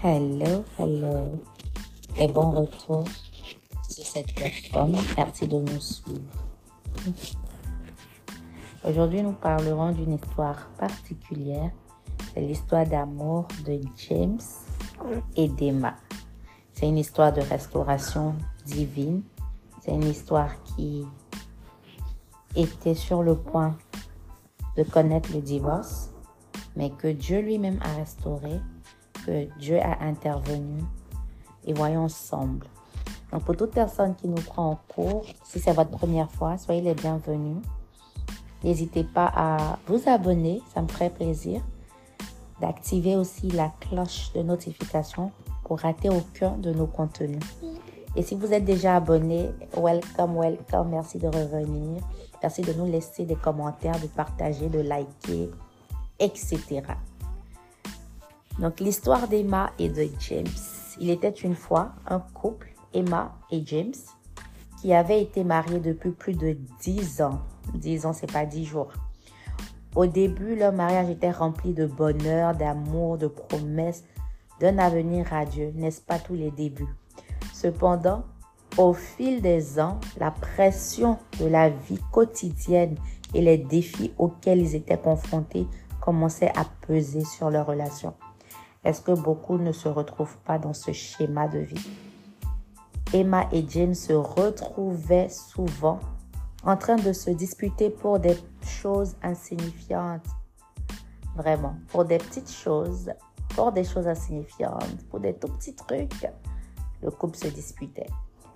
Hello, hello. Et bon retour sur cette plateforme. Merci de nous suivre. Aujourd'hui, nous parlerons d'une histoire particulière. C'est l'histoire d'amour de James et d'Emma. C'est une histoire de restauration divine. C'est une histoire qui était sur le point de connaître le divorce, mais que Dieu lui-même a restauré Dieu a intervenu et voyons ensemble. Donc pour toute personne qui nous prend en cours, si c'est votre première fois, soyez les bienvenus. N'hésitez pas à vous abonner, ça me ferait plaisir. D'activer aussi la cloche de notification pour rater aucun de nos contenus. Et si vous êtes déjà abonné, welcome, welcome, merci de revenir. Merci de nous laisser des commentaires, de partager, de liker, etc. Donc l'histoire d'Emma et de James. Il était une fois un couple, Emma et James, qui avaient été mariés depuis plus de 10 ans. 10 ans, c'est pas 10 jours. Au début, leur mariage était rempli de bonheur, d'amour, de promesses, d'un avenir radieux, n'est-ce pas tous les débuts? Cependant, au fil des ans, la pression de la vie quotidienne et les défis auxquels ils étaient confrontés commençaient à peser sur leur relation. Est-ce que beaucoup ne se retrouvent pas dans ce schéma de vie? Emma et James se retrouvaient souvent en train de se disputer pour des choses insignifiantes. Vraiment, pour des petites choses, pour des choses insignifiantes, pour des tout petits trucs, le couple se disputait.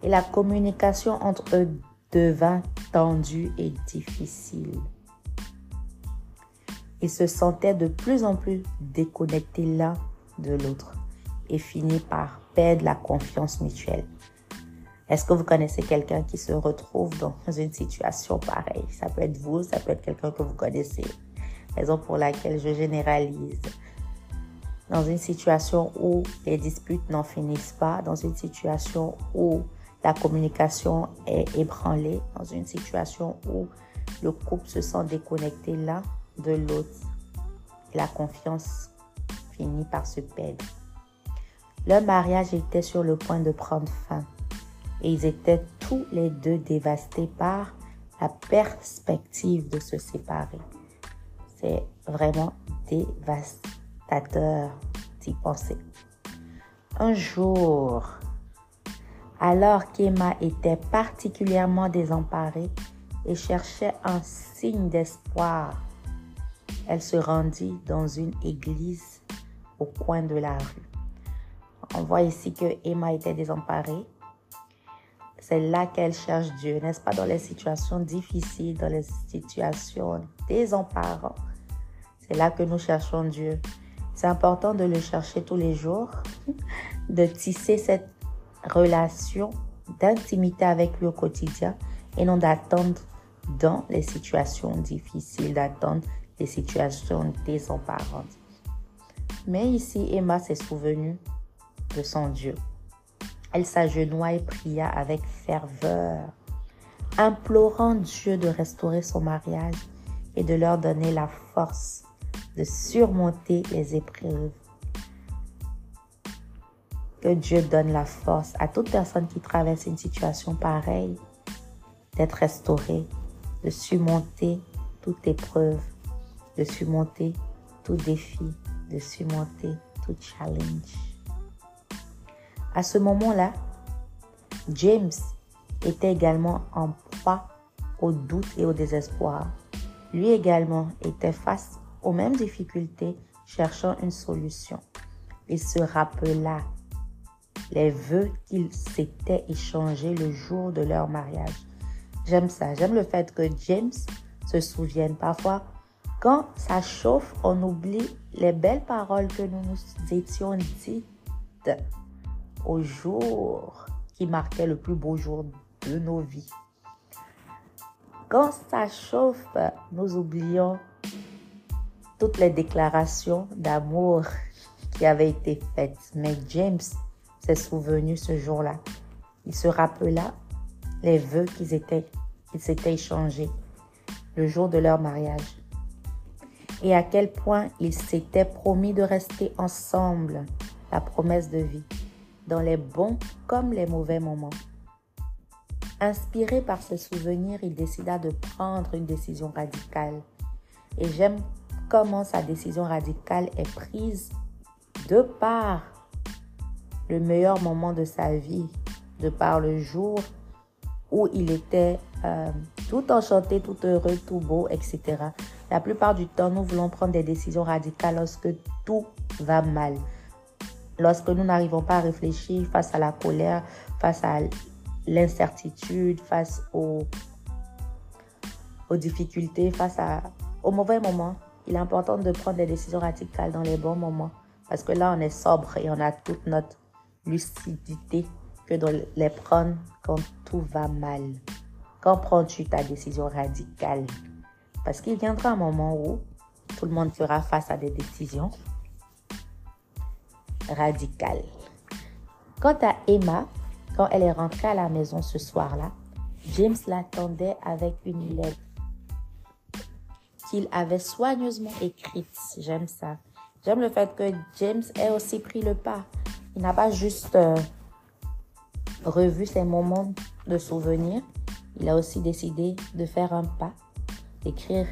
Et la communication entre eux devint tendue et difficile. Ils se sentaient de plus en plus déconnectés l'un de l'autre et finit par perdre la confiance mutuelle. Est-ce que vous connaissez quelqu'un qui se retrouve dans une situation pareille? Ça peut être vous, ça peut être quelqu'un que vous connaissez. Raison pour laquelle je généralise. Dans une situation où les disputes n'en finissent pas, dans une situation où la communication est ébranlée, dans une situation où le couple se sent déconnecté l'un de l'autre, la confiance finit par se perdre. Leur mariage était sur le point de prendre fin et ils étaient tous les deux dévastés par la perspective de se séparer. C'est vraiment dévastateur d'y penser. Un jour, alors qu'Emma était particulièrement désemparée et cherchait un signe d'espoir, elle se rendit dans une église au coin de la rue. On voit ici que Emma était désemparée. C'est là qu'elle cherche Dieu, n'est-ce pas, dans les situations difficiles, dans les situations désemparantes. C'est là que nous cherchons Dieu. C'est important de le chercher tous les jours, de tisser cette relation d'intimité avec lui au quotidien et non d'attendre dans les situations difficiles, d'attendre les situations désemparantes. Mais ici, Emma s'est souvenue de son Dieu. Elle s'agenouilla et pria avec ferveur, implorant Dieu de restaurer son mariage et de leur donner la force de surmonter les épreuves. Que Dieu donne la force à toute personne qui traverse une situation pareille d'être restaurée, de surmonter toute épreuve, de surmonter tout défi, de surmonter tout challenge. À ce moment-là, James était également en proie au doute et au désespoir. Lui également était face aux mêmes difficultés, cherchant une solution. Il se rappela les vœux qu'ils s'étaient échangés le jour de leur mariage. J'aime ça, j'aime le fait que James se souvienne. Parfois, quand ça chauffe, on oublie les belles paroles que nous nous étions dites au jour qui marquait le plus beau jour de nos vies. Quand ça chauffe, nous oublions toutes les déclarations d'amour qui avaient été faites. Mais James s'est souvenu ce jour-là. Il se rappela les vœux qu'ils s'étaient échangés le jour de leur mariage et à quel point ils s'étaient promis de rester ensemble la promesse de vie, dans les bons comme les mauvais moments. Inspiré par ses souvenirs, il décida de prendre une décision radicale. Et j'aime comment sa décision radicale est prise de par le meilleur moment de sa vie, de par le jour où il était euh, tout enchanté, tout heureux, tout beau, etc. La plupart du temps, nous voulons prendre des décisions radicales lorsque tout va mal. Lorsque nous n'arrivons pas à réfléchir face à la colère, face à l'incertitude, face aux, difficultés, face à, aux mauvais moments, il est important de prendre des décisions radicales dans les bons moments. Parce que là, on est sobre et on a toute notre lucidité que de les prendre quand tout va mal. Quand prends-tu ta décision radicale? Parce qu'il viendra un moment où tout le monde sera face à des décisions radicales. Quant à Emma, quand elle est rentrée à la maison ce soir-là, James l'attendait avec une lettre qu'il avait soigneusement écrite. J'aime ça. J'aime le fait que James ait aussi pris le pas. Il n'a pas juste euh, revu ses moments de souvenir, il a aussi décidé de faire un pas, d'écrire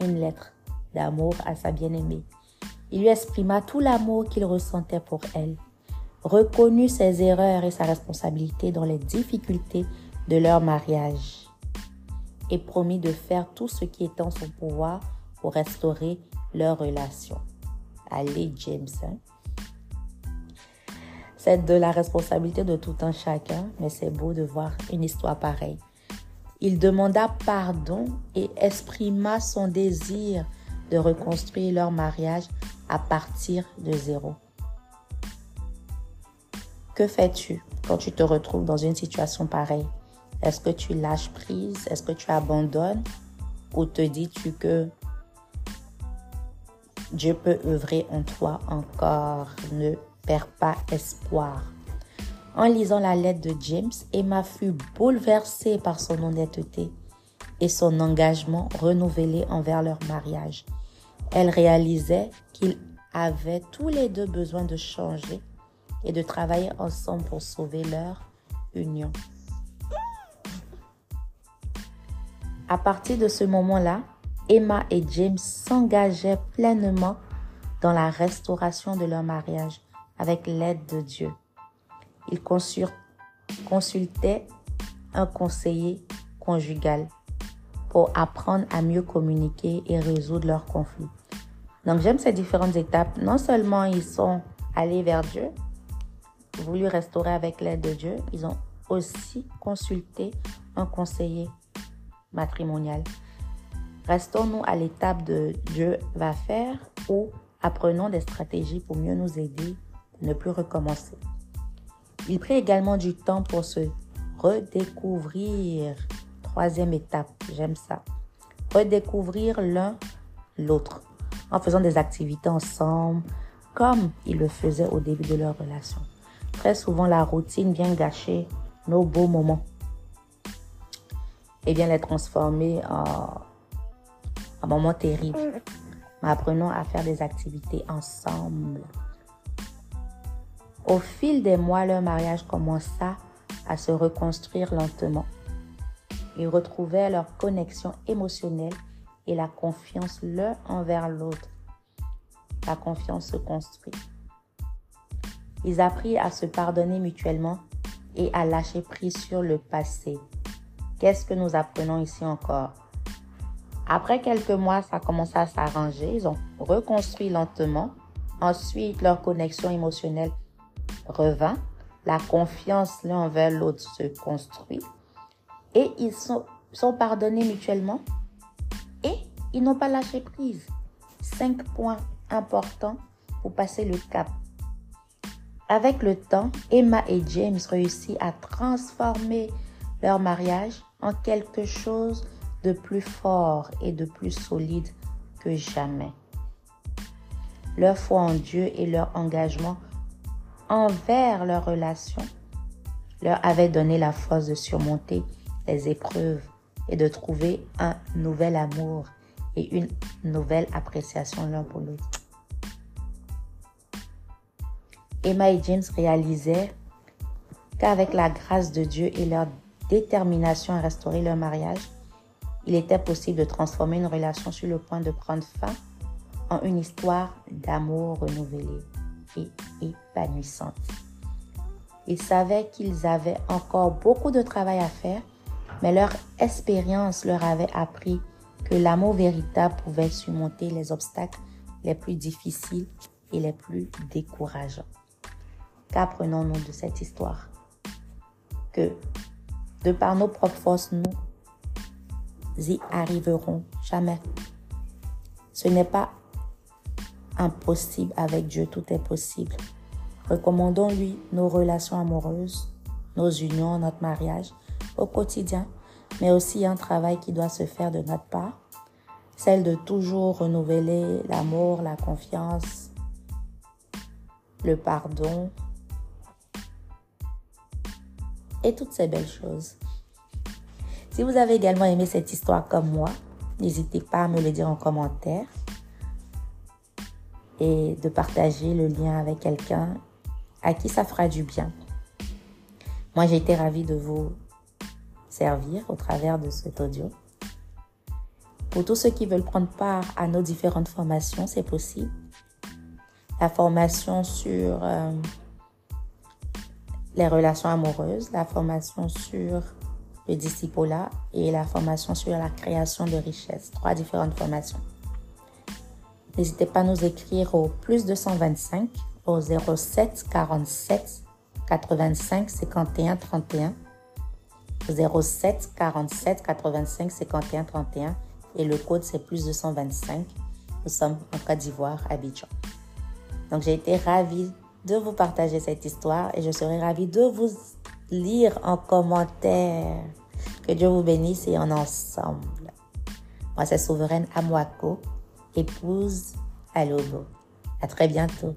une lettre d'amour à sa bien-aimée. Il lui exprima tout l'amour qu'il ressentait pour elle, reconnut ses erreurs et sa responsabilité dans les difficultés de leur mariage et promit de faire tout ce qui est en son pouvoir pour restaurer leur relation. Allez, James. Hein? C'est de la responsabilité de tout un chacun, mais c'est beau de voir une histoire pareille. Il demanda pardon et exprima son désir de reconstruire leur mariage à partir de zéro. Que fais-tu quand tu te retrouves dans une situation pareille? Est-ce que tu lâches prise? Est-ce que tu abandonnes? Ou te dis-tu que Dieu peut œuvrer en toi encore? Ne perds pas espoir. En lisant la lettre de James, Emma fut bouleversée par son honnêteté et son engagement renouvelé envers leur mariage. Elle réalisait qu'ils avaient tous les deux besoin de changer et de travailler ensemble pour sauver leur union. À partir de ce moment-là, Emma et James s'engageaient pleinement dans la restauration de leur mariage avec l'aide de Dieu. Ils consultaient un conseiller conjugal pour apprendre à mieux communiquer et résoudre leurs conflits. Donc j'aime ces différentes étapes. Non seulement ils sont allés vers Dieu, voulu restaurer avec l'aide de Dieu, ils ont aussi consulté un conseiller matrimonial. Restons-nous à l'étape de Dieu va faire ou apprenons des stratégies pour mieux nous aider ne plus recommencer. Il prit également du temps pour se redécouvrir. Troisième étape, j'aime ça. Redécouvrir l'un l'autre en faisant des activités ensemble comme ils le faisaient au début de leur relation. Très souvent, la routine vient gâcher nos beaux moments et vient les transformer en, en moments terribles. Apprenons à faire des activités ensemble. Au fil des mois, leur mariage commença à se reconstruire lentement. Ils retrouvaient leur connexion émotionnelle et la confiance l'un envers l'autre. La confiance se construit. Ils apprirent à se pardonner mutuellement et à lâcher prise sur le passé. Qu'est-ce que nous apprenons ici encore? Après quelques mois, ça commença à s'arranger. Ils ont reconstruit lentement. Ensuite, leur connexion émotionnelle revint, la confiance l'un envers l'autre se construit et ils sont, sont pardonnés mutuellement et ils n'ont pas lâché prise. Cinq points importants pour passer le cap. Avec le temps, Emma et James réussissent à transformer leur mariage en quelque chose de plus fort et de plus solide que jamais. Leur foi en Dieu et leur engagement envers leur relation leur avait donné la force de surmonter les épreuves et de trouver un nouvel amour et une nouvelle appréciation l'un pour l'autre. Emma et James réalisaient qu'avec la grâce de Dieu et leur détermination à restaurer leur mariage, il était possible de transformer une relation sur le point de prendre fin en une histoire d'amour renouvelée épanouissante. Ils savaient qu'ils avaient encore beaucoup de travail à faire, mais leur expérience leur avait appris que l'amour véritable pouvait surmonter les obstacles les plus difficiles et les plus décourageants. Qu'apprenons-nous de cette histoire? Que, de par nos propres forces, nous y arriverons jamais. Ce n'est pas impossible avec Dieu, tout est possible. Recommandons-lui nos relations amoureuses, nos unions, notre mariage au quotidien, mais aussi un travail qui doit se faire de notre part, celle de toujours renouveler l'amour, la confiance, le pardon et toutes ces belles choses. Si vous avez également aimé cette histoire comme moi, n'hésitez pas à me le dire en commentaire et de partager le lien avec quelqu'un à qui ça fera du bien. Moi, j'ai été ravie de vous servir au travers de cet audio. Pour tous ceux qui veulent prendre part à nos différentes formations, c'est possible. La formation sur euh, les relations amoureuses, la formation sur le discipola et la formation sur la création de richesses. Trois différentes formations. N'hésitez pas à nous écrire au plus 225 au 07 47 85 51 31. 07 47 85 51 31 et le code c'est plus 225. Nous sommes en Côte d'Ivoire, Abidjan. Donc j'ai été ravie de vous partager cette histoire et je serai ravie de vous lire en commentaire. Que Dieu vous bénisse et en ensemble. Moi, c'est Souveraine Amwako, épouse à Lobo. À très bientôt.